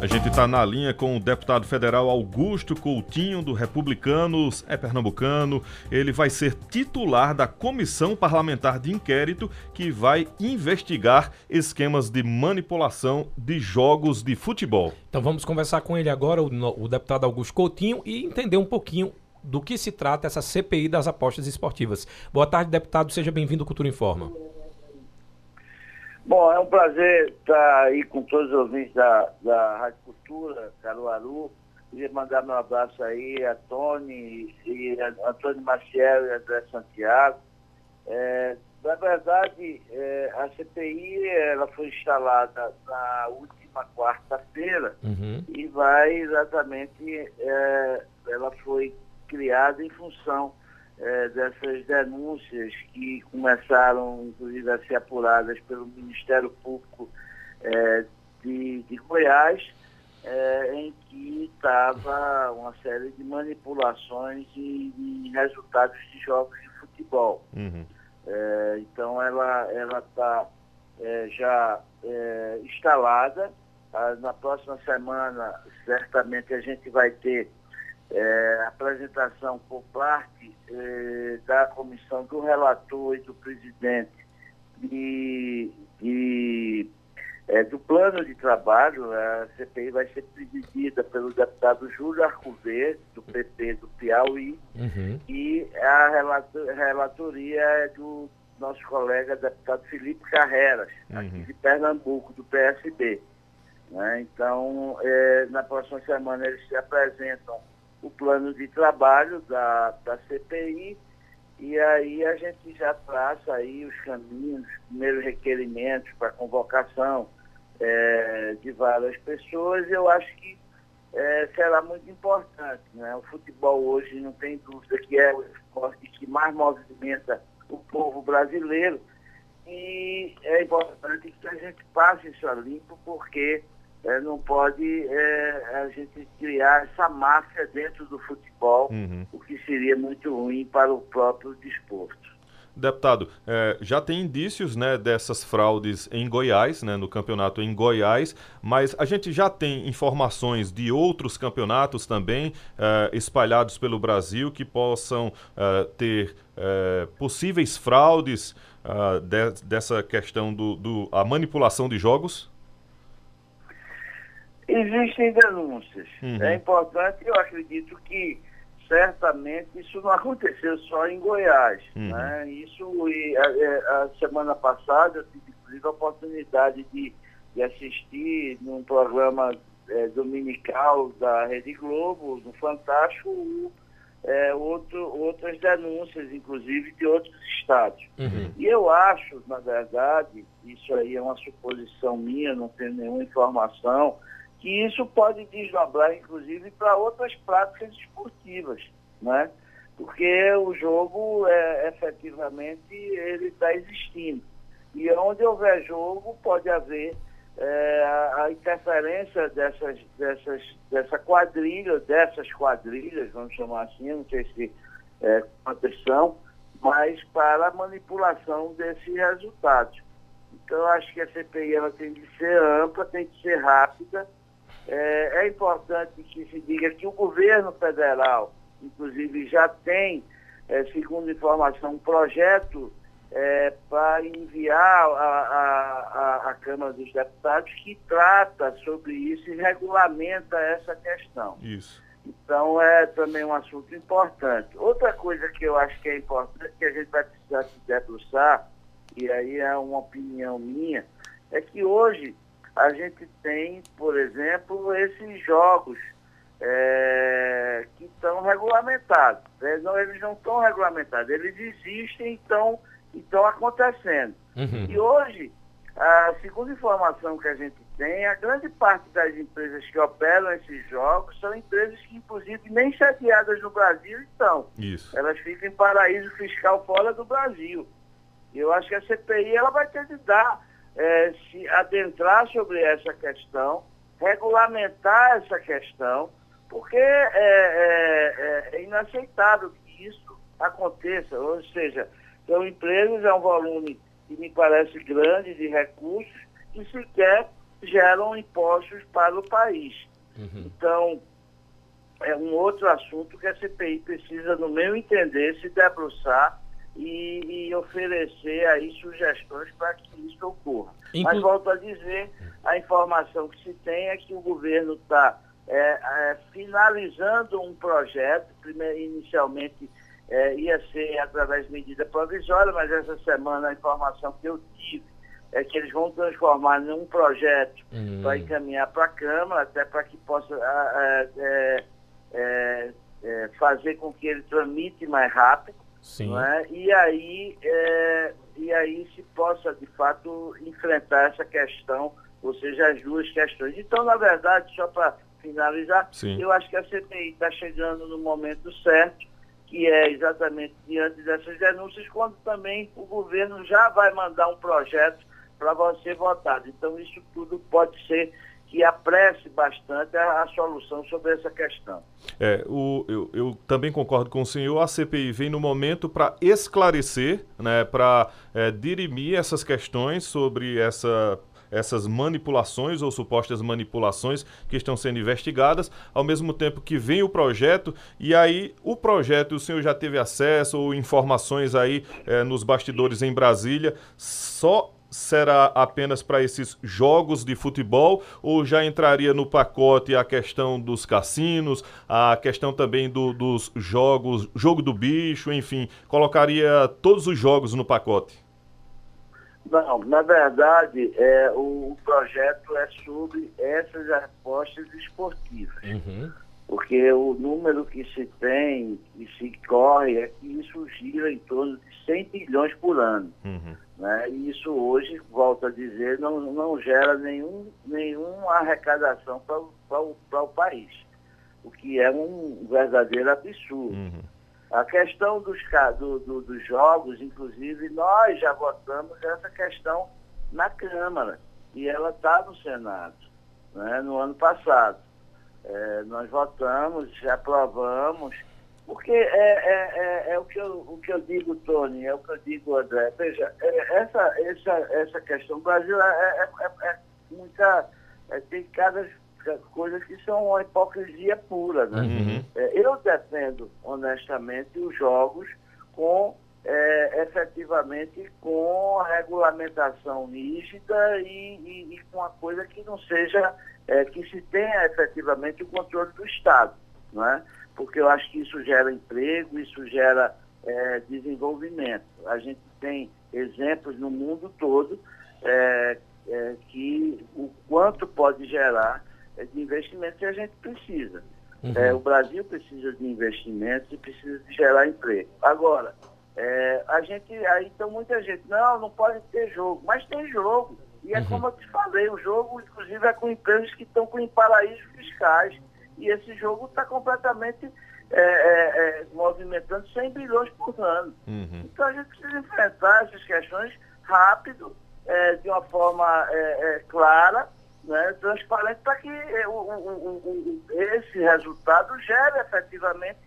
A gente está na linha com o deputado federal Augusto Coutinho, do Republicanos, é pernambucano. Ele vai ser titular da comissão parlamentar de inquérito que vai investigar esquemas de manipulação de jogos de futebol. Então vamos conversar com ele agora, o, o deputado Augusto Coutinho, e entender um pouquinho do que se trata essa CPI das apostas esportivas. Boa tarde, deputado. Seja bem-vindo ao Cultura Informa. Bom, é um prazer estar aí com todos os ouvintes da, da Rádio Cultura, Caruaru. Queria mandar meu abraço aí a Tony, e a Antônio Maciel e André Santiago. É, na verdade, é, a CPI ela foi instalada na última quarta-feira uhum. e vai exatamente, é, ela foi criada em função é, dessas denúncias que começaram, inclusive, a ser apuradas pelo Ministério Público é, de, de, Goiás, é, em que estava uma série de manipulações e, e, resultados de jogos de futebol. Uhum. É, então, ela está é, já é, instalada. Ah, na próxima semana, certamente, a gente vai ter é, apresentação por parte é, da comissão do relator e do presidente de, de é, do plano de trabalho, a CPI vai ser presidida pelo deputado Júlio Arcoverde, do PP do Piauí, uhum. e a relator, relatoria é do nosso colega deputado Felipe Carreras, uhum. aqui de Pernambuco, do PSB. Né? Então, é, na próxima semana eles se apresentam o plano de trabalho da, da CPI e aí a gente já traça aí os caminhos, os primeiros requerimentos para convocação é, de várias pessoas. Eu acho que é, será muito importante. Né? O futebol hoje não tem dúvida que é o esporte que mais movimenta o povo brasileiro e é importante que a gente passe isso a limpo porque é, não pode é, a gente criar essa máfia dentro do futebol, uhum. o que seria muito ruim para o próprio desporto. Deputado, é, já tem indícios né, dessas fraudes em Goiás, né, no campeonato em Goiás, mas a gente já tem informações de outros campeonatos também é, espalhados pelo Brasil que possam é, ter possíveis fraudes de, dessa questão do, do a manipulação de jogos? Existem denúncias. Uhum. É importante, eu acredito que certamente isso não aconteceu só em Goiás. Uhum. Né? Isso, e, a, é, a, semana passada, eu tive inclusive a oportunidade de, de assistir num programa é, dominical da Rede Globo, no Fantástico, é, outro, outras denúncias, inclusive, de outros estados. Uhum. E eu acho, na verdade, isso aí é uma suposição minha, não tenho nenhuma informação, que isso pode desdobrar, inclusive, para outras práticas esportivas, né? Porque o jogo, é, efetivamente, ele está existindo. E onde houver jogo, pode haver é, a interferência dessas, dessas, dessa quadrilha, dessas quadrilhas, vamos chamar assim, não sei se é, quantas mas para a manipulação desses resultados. Então, acho que a CPI ela tem que ser ampla, tem que ser rápida, é, é importante que se diga que o governo federal, inclusive, já tem, é, segundo informação, um projeto é, para enviar à Câmara dos Deputados que trata sobre isso e regulamenta essa questão. Isso. Então é também um assunto importante. Outra coisa que eu acho que é importante, que a gente vai precisar se debruçar, e aí é uma opinião minha, é que hoje a gente tem, por exemplo, esses jogos é, que estão regulamentados. Eles não, eles não estão regulamentados, eles existem e estão, acontecendo. Uhum. E hoje, a segunda informação que a gente tem, a grande parte das empresas que operam esses jogos são empresas que, inclusive, nem sediadas no Brasil estão. Isso. Elas ficam em paraíso fiscal fora do Brasil. Eu acho que a CPI ela vai ter de dar é, se adentrar sobre essa questão, regulamentar essa questão, porque é, é, é, inaceitável que isso aconteça. Ou seja, são empresas, é um volume que me parece grande de recursos, que sequer geram impostos para o país. Uhum. Então, é um outro assunto que a CPI precisa, no meu entender, se debruçar e, e oferecer aí sugestões para que isso ocorra. Inclu... Mas volto a dizer, a informação que se tem é que o governo está é, é, finalizando um projeto, primeiro, inicialmente é, ia ser através de medida provisória, mas essa semana a informação que eu tive é que eles vão transformar num projeto uhum. para encaminhar para a Câmara, até para que possa é, é, é, fazer com que ele tramite mais rápido. Sim. É? E, aí, é, e aí se possa, de fato, enfrentar essa questão, ou seja, as duas questões. Então, na verdade, só para finalizar, Sim. eu acho que a CPI está chegando no momento certo, que é exatamente diante dessas denúncias, quando também o governo já vai mandar um projeto para você votar. Então, isso tudo pode ser que apresse bastante a, a, solução sobre essa questão. É, o, eu, eu, também concordo com o senhor. A CPI vem no momento para esclarecer, né, para é, dirimir essas questões sobre essa essas manipulações ou supostas manipulações que estão sendo investigadas, ao mesmo tempo que vem o projeto, e aí o projeto, o senhor já teve acesso ou informações aí é, nos bastidores em Brasília, só será apenas para esses jogos de futebol ou já entraria no pacote a questão dos cassinos, a questão também do, dos jogos, jogo do bicho, enfim, colocaria todos os jogos no pacote? Não, na verdade, é, o, projeto é sobre essas apostas esportivas. Uhum. Porque o número que se tem e se corre é que isso gira em torno de 100 bilhões por ano. Uhum. Né? E isso hoje, volto a dizer, não, não gera nenhum, nenhuma arrecadação para o país, o que é um verdadeiro absurdo. Uhum. A questão dos, do, do, dos jogos, inclusive, nós já votamos essa questão na Câmara e ela está no Senado, né, no ano passado. É, nós votamos, aprovamos porque é, é, é, é, o, que eu, o que eu digo, Tony, é o que eu digo, André. Veja, é, essa, essa, essa questão, o Brasil é, é muita. tem cada coisas que são uma hipocrisia pura. Né? Uhum. eu defendo, honestamente, os jogos com efetivamente com a regulamentação rígida e, e, e, com a coisa que não seja, que se tenha efetivamente o controle do Estado. Não é? porque eu acho que isso gera emprego, isso gera é, desenvolvimento. A gente tem exemplos no mundo todo é, é, que o quanto pode gerar é, de investimento que a gente precisa. Uhum. É, o Brasil precisa de investimentos e precisa de gerar emprego. Agora, é, a gente, aí então muita gente, não, não pode ter jogo, mas tem jogo. E é uhum. como eu te falei, o jogo, inclusive, é com empresas que estão com paraísos fiscais e esse jogo está completamente é, é, é, movimentando 100 bilhões por ano. Uhum. Então a gente precisa enfrentar essas questões rápido, é, de uma forma é, é, clara, né, transparente, para que o, o, o, esse resultado gere efetivamente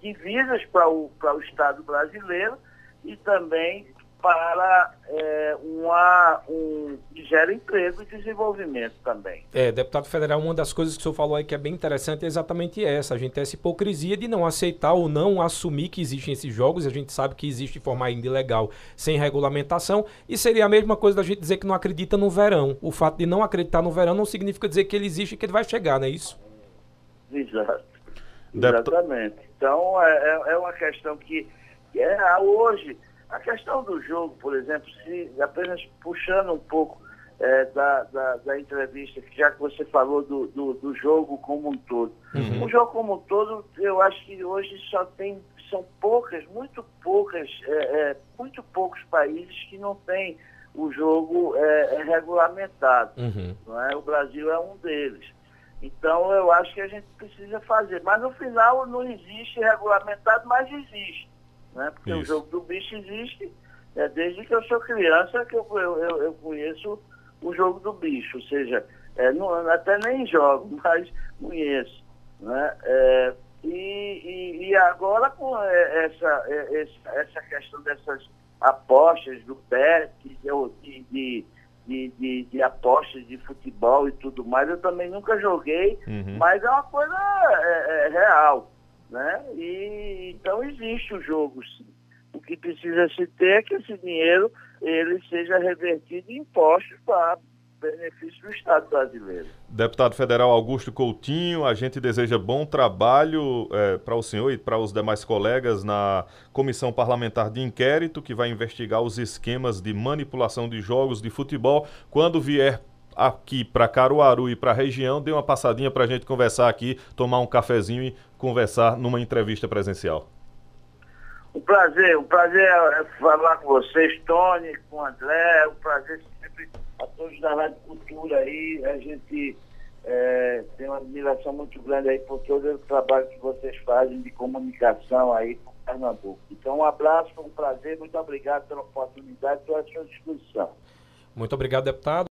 divisas para o, para o Estado brasileiro e também para é, uma, um, que gera emprego e desenvolvimento também. É, deputado federal, uma das coisas que o senhor falou aí que é bem interessante é exatamente essa. A gente tem essa hipocrisia de não aceitar ou não assumir que existem esses jogos, a gente sabe que existe de forma ainda ilegal, sem regulamentação, e seria a mesma coisa da gente dizer que não acredita no verão. O fato de não acreditar no verão não significa dizer que ele existe e que ele vai chegar, não é isso? Exato. Exatamente. Então, é, é, é uma questão que, que é, hoje a questão do jogo, por exemplo, se apenas puxando um pouco é, da, da, da, entrevista, já que você falou do, do, do jogo como um todo. Uhum. O jogo como um todo, eu acho que hoje só tem, são poucas, muito poucas, é, é, muito poucos países que não têm o jogo é, é regulamentado. Uhum. Não é? O Brasil é um deles. Então eu acho que a gente precisa fazer. Mas no final não existe regulamentado, mas existe né? Porque Isso. o jogo do bicho existe é, desde que eu sou criança que eu, eu, eu conheço o jogo do bicho, ou seja, é, não, até nem jogo, mas conheço. Né? É, e, e, e, agora com é, essa, é, essa questão dessas apostas do PET, de, de, de, de, de, apostas de futebol e tudo mais. Eu também nunca joguei, uhum. mas é uma coisa é, é, real. Né? E, então existe o jogo, sim. O que precisa se ter é que esse dinheiro ele seja revertido em impostos para benefício do Estado brasileiro. Deputado Federal Augusto Coutinho, a gente deseja bom trabalho é, para o senhor e para os demais colegas na Comissão Parlamentar de Inquérito, que vai investigar os esquemas de manipulação de jogos de futebol. Quando vier aqui para Caruaru e para a região, dê uma passadinha para a gente conversar aqui, tomar um cafezinho e conversar numa entrevista presencial. Um prazer, um prazer é falar com vocês, Tony, com o André, um prazer sempre a todos da Rádio Cultura aí, a gente é, tem uma admiração muito grande aí por todo o trabalho que vocês fazem de comunicação aí com Pernambuco. Então um abraço, um prazer, muito obrigado pela oportunidade e pela sua disposição. Muito obrigado, deputado.